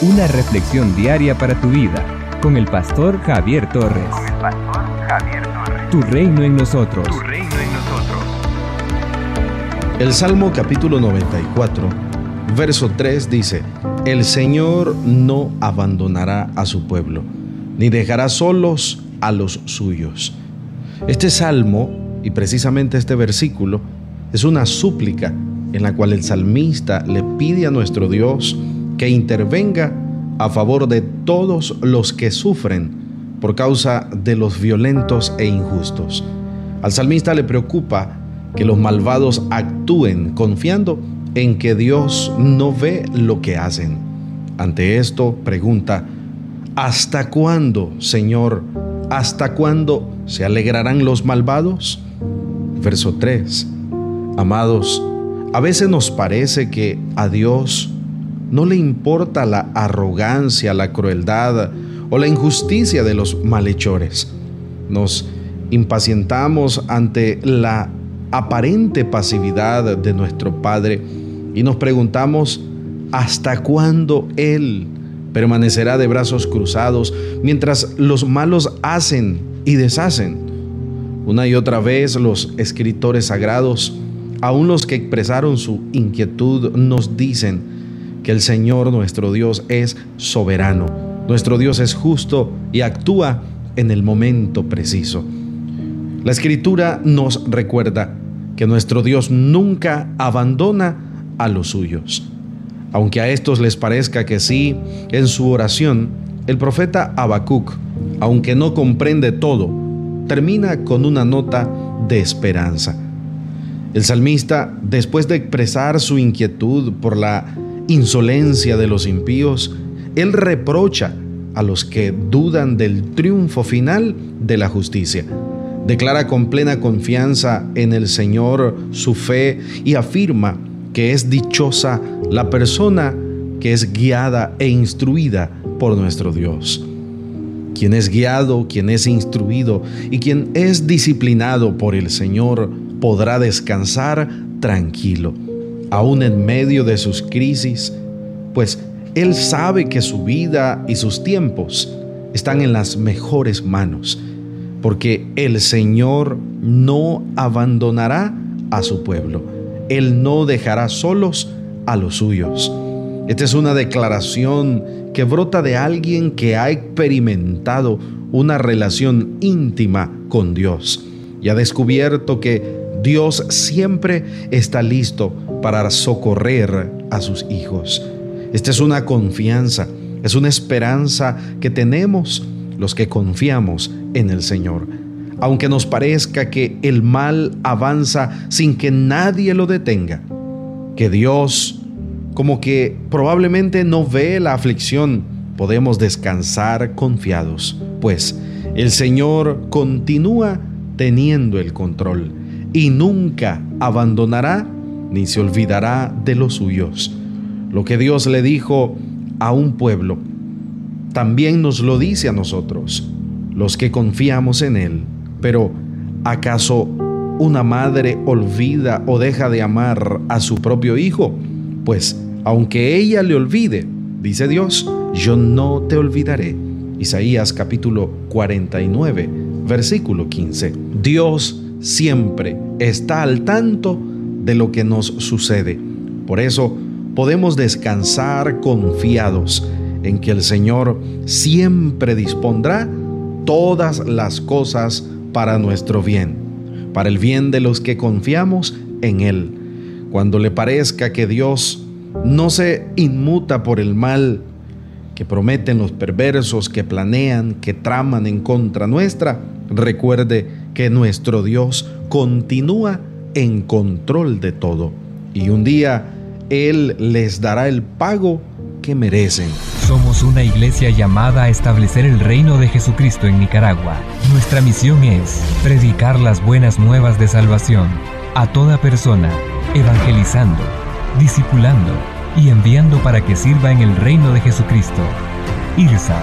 una reflexión diaria para tu vida con el pastor Javier Torres. Con el pastor Javier Torres. Tu reino en nosotros. Tu reino en nosotros. El Salmo capítulo 94, verso 3 dice, El Señor no abandonará a su pueblo, ni dejará solos a los suyos. Este salmo, y precisamente este versículo, es una súplica en la cual el salmista le pide a nuestro Dios que intervenga a favor de todos los que sufren por causa de los violentos e injustos. Al salmista le preocupa que los malvados actúen confiando en que Dios no ve lo que hacen. Ante esto pregunta, ¿hasta cuándo, Señor? ¿Hasta cuándo se alegrarán los malvados? Verso 3. Amados, a veces nos parece que a Dios no le importa la arrogancia, la crueldad o la injusticia de los malhechores. Nos impacientamos ante la aparente pasividad de nuestro Padre y nos preguntamos hasta cuándo Él permanecerá de brazos cruzados mientras los malos hacen y deshacen. Una y otra vez los escritores sagrados Aún los que expresaron su inquietud nos dicen que el Señor nuestro Dios es soberano, nuestro Dios es justo y actúa en el momento preciso. La escritura nos recuerda que nuestro Dios nunca abandona a los suyos. Aunque a estos les parezca que sí, en su oración, el profeta Habacuc, aunque no comprende todo, termina con una nota de esperanza. El salmista, después de expresar su inquietud por la insolencia de los impíos, él reprocha a los que dudan del triunfo final de la justicia. Declara con plena confianza en el Señor su fe y afirma que es dichosa la persona que es guiada e instruida por nuestro Dios. Quien es guiado, quien es instruido y quien es disciplinado por el Señor, podrá descansar tranquilo, aún en medio de sus crisis, pues Él sabe que su vida y sus tiempos están en las mejores manos, porque el Señor no abandonará a su pueblo, Él no dejará solos a los suyos. Esta es una declaración que brota de alguien que ha experimentado una relación íntima con Dios y ha descubierto que Dios siempre está listo para socorrer a sus hijos. Esta es una confianza, es una esperanza que tenemos los que confiamos en el Señor. Aunque nos parezca que el mal avanza sin que nadie lo detenga, que Dios como que probablemente no ve la aflicción, podemos descansar confiados, pues el Señor continúa teniendo el control y nunca abandonará ni se olvidará de los suyos. Lo que Dios le dijo a un pueblo, también nos lo dice a nosotros, los que confiamos en Él. Pero, ¿acaso una madre olvida o deja de amar a su propio hijo? Pues, aunque ella le olvide, dice Dios, yo no te olvidaré. Isaías capítulo 49, versículo 15. Dios siempre está al tanto de lo que nos sucede. Por eso podemos descansar confiados en que el Señor siempre dispondrá todas las cosas para nuestro bien, para el bien de los que confiamos en Él. Cuando le parezca que Dios no se inmuta por el mal que prometen los perversos, que planean, que traman en contra nuestra, recuerde que nuestro Dios continúa en control de todo y un día Él les dará el pago que merecen. Somos una iglesia llamada a establecer el reino de Jesucristo en Nicaragua. Nuestra misión es predicar las buenas nuevas de salvación a toda persona, evangelizando, discipulando y enviando para que sirva en el reino de Jesucristo. IRSA,